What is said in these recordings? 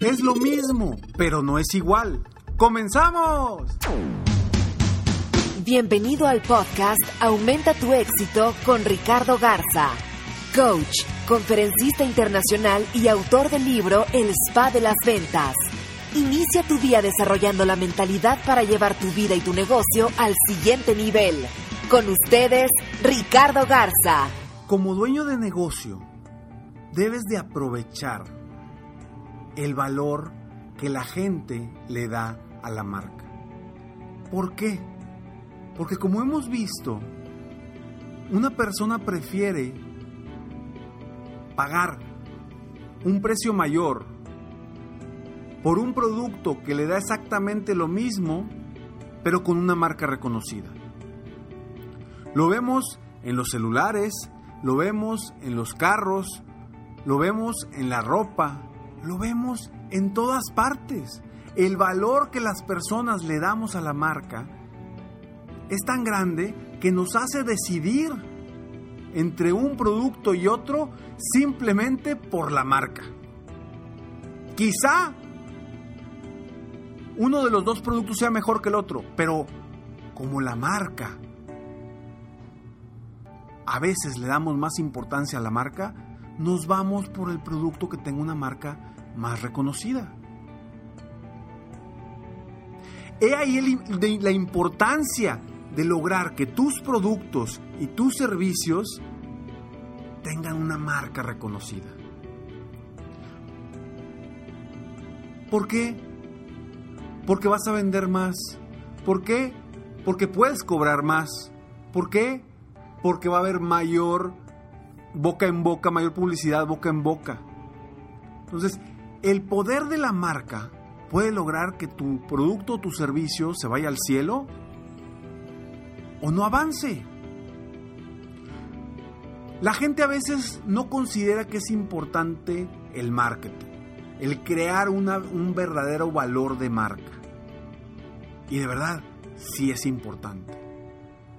Es lo mismo, pero no es igual. ¡Comenzamos! Bienvenido al podcast Aumenta tu éxito con Ricardo Garza, coach, conferencista internacional y autor del libro El Spa de las Ventas. Inicia tu día desarrollando la mentalidad para llevar tu vida y tu negocio al siguiente nivel. Con ustedes, Ricardo Garza. Como dueño de negocio, debes de aprovechar el valor que la gente le da a la marca. ¿Por qué? Porque como hemos visto, una persona prefiere pagar un precio mayor por un producto que le da exactamente lo mismo, pero con una marca reconocida. Lo vemos en los celulares, lo vemos en los carros, lo vemos en la ropa, lo vemos en todas partes. El valor que las personas le damos a la marca es tan grande que nos hace decidir entre un producto y otro simplemente por la marca. Quizá uno de los dos productos sea mejor que el otro, pero como la marca, a veces le damos más importancia a la marca, nos vamos por el producto que tenga una marca más reconocida. He ahí la importancia de lograr que tus productos y tus servicios tengan una marca reconocida. ¿Por qué? Porque vas a vender más. ¿Por qué? Porque puedes cobrar más. ¿Por qué? Porque va a haber mayor boca en boca, mayor publicidad boca en boca. Entonces, el poder de la marca puede lograr que tu producto o tu servicio se vaya al cielo o no avance. La gente a veces no considera que es importante el marketing, el crear un verdadero valor de marca. Y de verdad, sí es importante.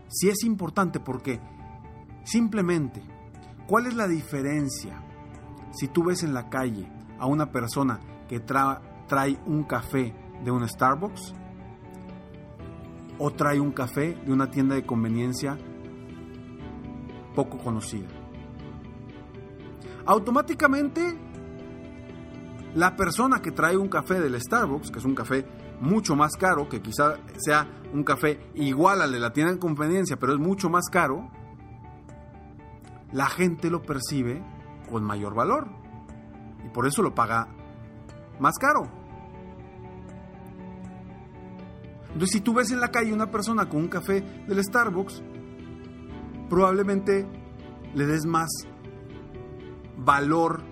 Sí es importante porque simplemente, ¿cuál es la diferencia si tú ves en la calle a una persona que trae un café de un Starbucks o trae un café de una tienda de conveniencia poco conocida. Automáticamente, la persona que trae un café del Starbucks, que es un café mucho más caro, que quizá sea un café igual al de la tienda de conveniencia, pero es mucho más caro, la gente lo percibe con mayor valor y por eso lo paga más caro. Entonces, si tú ves en la calle una persona con un café del Starbucks, probablemente le des más valor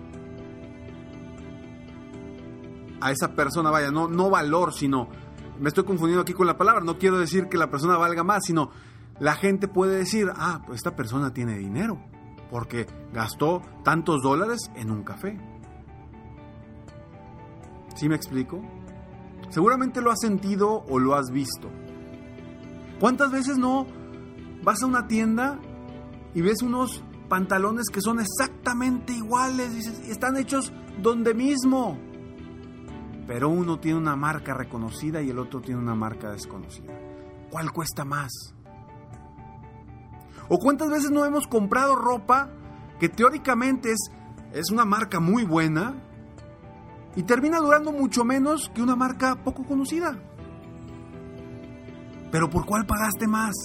a esa persona, vaya, no, no valor, sino, me estoy confundiendo aquí con la palabra, no quiero decir que la persona valga más, sino la gente puede decir, ah, pues esta persona tiene dinero, porque gastó tantos dólares en un café. ¿Sí me explico? Seguramente lo has sentido o lo has visto. ¿Cuántas veces no vas a una tienda y ves unos pantalones que son exactamente iguales? Dices, están hechos donde mismo. Pero uno tiene una marca reconocida y el otro tiene una marca desconocida. ¿Cuál cuesta más? ¿O cuántas veces no hemos comprado ropa que teóricamente es es una marca muy buena y termina durando mucho menos que una marca poco conocida. Pero ¿por cuál pagaste más?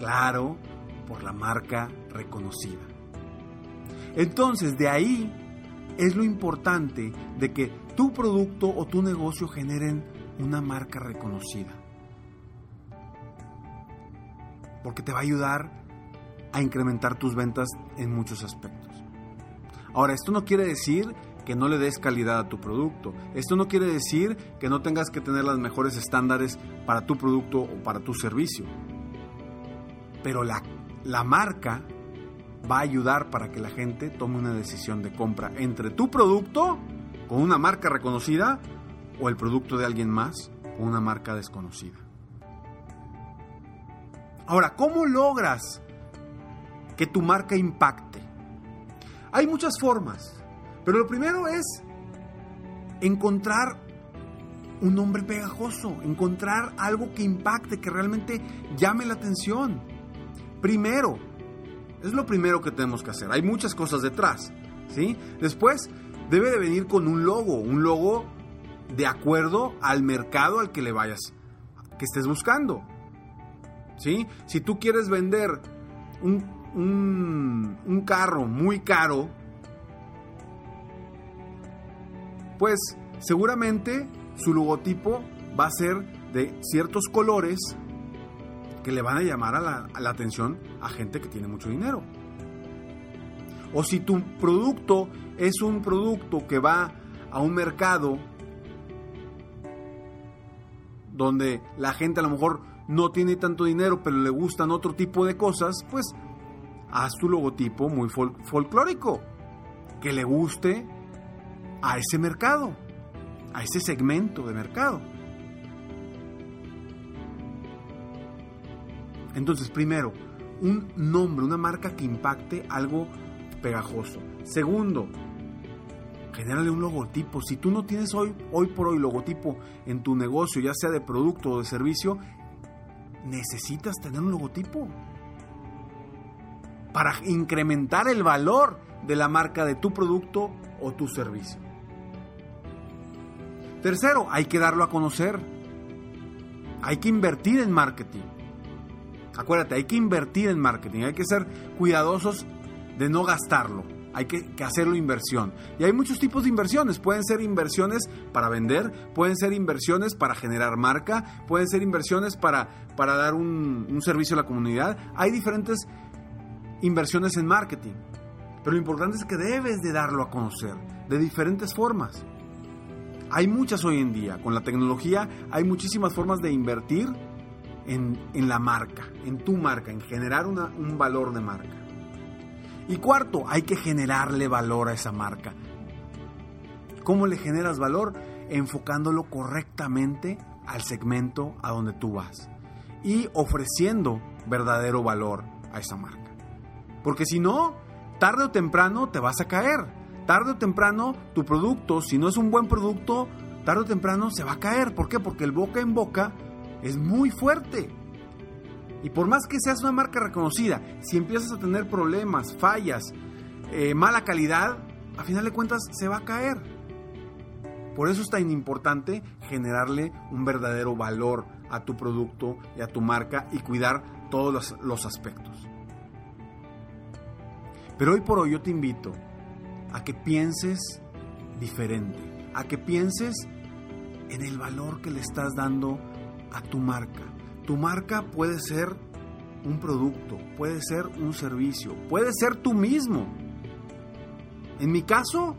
Claro, por la marca reconocida. Entonces, de ahí es lo importante de que tu producto o tu negocio generen una marca reconocida. Porque te va a ayudar a incrementar tus ventas en muchos aspectos. Ahora, esto no quiere decir que no le des calidad a tu producto. Esto no quiere decir que no tengas que tener los mejores estándares para tu producto o para tu servicio. Pero la, la marca va a ayudar para que la gente tome una decisión de compra entre tu producto con una marca reconocida o el producto de alguien más con una marca desconocida. Ahora, ¿cómo logras que tu marca impacte? Hay muchas formas, pero lo primero es encontrar un nombre pegajoso, encontrar algo que impacte, que realmente llame la atención. Primero, es lo primero que tenemos que hacer. Hay muchas cosas detrás, ¿sí? Después debe de venir con un logo, un logo de acuerdo al mercado al que le vayas, que estés buscando. ¿Sí? Si tú quieres vender un, un, un carro muy caro, pues seguramente su logotipo va a ser de ciertos colores que le van a llamar a la, atención a gente que tiene mucho dinero. O si tu producto es un producto que va a un mercado donde la gente a lo mejor no tiene tanto dinero, pero le gustan otro tipo de cosas, pues haz tu logotipo muy folclórico, que le guste a ese mercado, a ese segmento de mercado. Entonces, primero, un nombre, una marca que impacte algo pegajoso. Segundo, genérale un logotipo. Si tú no tienes hoy, hoy por hoy logotipo en tu negocio, ya sea de producto o de servicio, necesitas tener un logotipo para incrementar el valor de la marca de tu producto o tu servicio. Tercero, hay que darlo a conocer. Hay que invertir en marketing. Acuérdate, hay que invertir en marketing, hay que ser cuidadosos de no gastarlo, hay que, hacerlo inversión. Y hay muchos tipos de inversiones, pueden ser inversiones para vender, pueden ser inversiones para generar marca, pueden ser inversiones para, para dar un, un servicio a la comunidad. Hay diferentes inversiones en marketing, pero lo importante es que debes de darlo a conocer de diferentes formas. Hay muchas hoy en día, con la tecnología hay muchísimas formas de invertir en, la marca, en tu marca, en generar un valor de marca. Y cuarto, hay que generarle valor a esa marca. ¿Cómo le generas valor? Enfocándolo correctamente al segmento a donde tú vas y ofreciendo verdadero valor a esa marca. Porque si no, tarde o temprano te vas a caer. Tarde o temprano tu producto, si no es un buen producto, tarde o temprano se va a caer. ¿Por qué? Porque el boca en boca es muy fuerte. Y por más que seas una marca reconocida, si empiezas a tener problemas, fallas, eh, mala calidad, a final de cuentas se va a caer. Por eso es tan importante generarle un verdadero valor a tu producto y a tu marca y cuidar todos los, los aspectos. Pero hoy por hoy yo te invito a que pienses diferente, a que pienses en el valor que le estás dando a tu marca. Tu marca puede ser un producto, puede ser un servicio, puede ser tú mismo. En mi caso,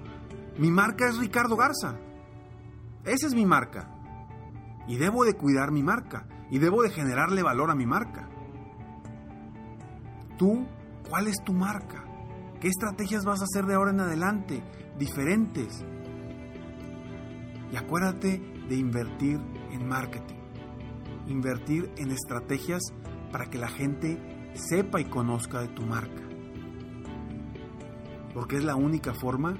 mi marca es Ricardo Garza. Esa es mi marca. Y debo de cuidar mi marca. Y debo de generarle valor a mi marca. Tú, ¿cuál es tu marca? ¿Qué estrategias vas a hacer de ahora en adelante? Diferentes. Y acuérdate de invertir en marketing invertir en estrategias para que la gente sepa y conozca de tu marca. Porque es la única forma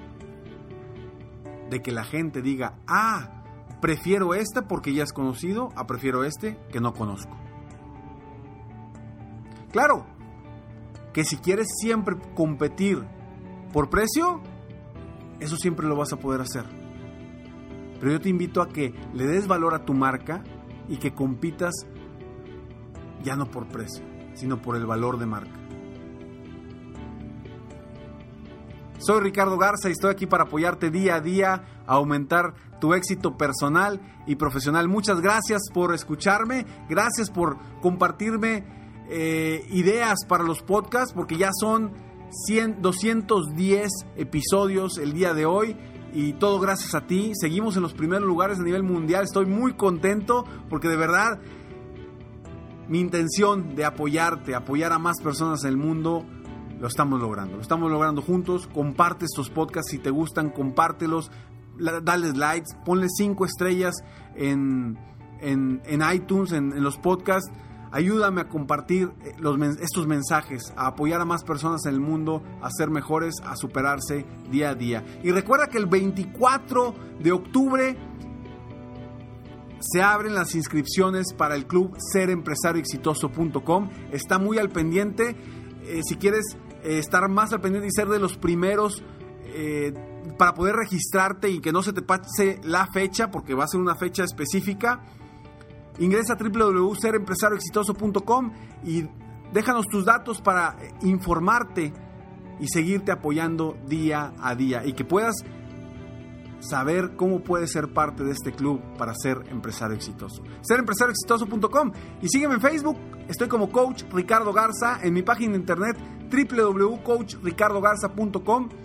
de que la gente diga, ah, prefiero este porque ya es conocido, a prefiero este que no conozco. Claro, que si quieres siempre competir por precio, eso siempre lo vas a poder hacer. Pero yo te invito a que le des valor a tu marca y que compitas ya no por precio, sino por el valor de marca. Soy Ricardo Garza y estoy aquí para apoyarte día a día a aumentar tu éxito personal y profesional. Muchas gracias por escucharme, gracias por compartirme eh, ideas para los podcasts, porque ya son 100, 210 episodios el día de hoy y todo gracias a ti. Seguimos en los primeros lugares a nivel mundial. Estoy muy contento porque de verdad mi intención de apoyarte, apoyar a más personas en el mundo, lo estamos logrando. Lo estamos logrando juntos. Comparte estos podcasts si te gustan, compártelos. Dale likes, ponle cinco estrellas en, en, iTunes, en, los podcasts. Ayúdame a compartir eh, estos mensajes, a apoyar a más personas en el mundo, a ser mejores, a superarse día a día. Y recuerda que el 24 de octubre se abren las inscripciones para el club serempresarioexitoso.com. Está muy al pendiente. Eh, si quieres eh, estar más al pendiente y ser de los primeros para poder registrarte y que no se te pase la fecha, porque va a ser una fecha específica, ingresa a www.serempresarioexitoso.com y déjanos tus datos para informarte y seguirte apoyando día a día y que puedas saber cómo puedes ser parte de este club para ser empresario exitoso. Serempresarioexitoso.com y sígueme en Facebook, estoy como coach Ricardo Garza en mi página de internet www.coachricardogarza.com.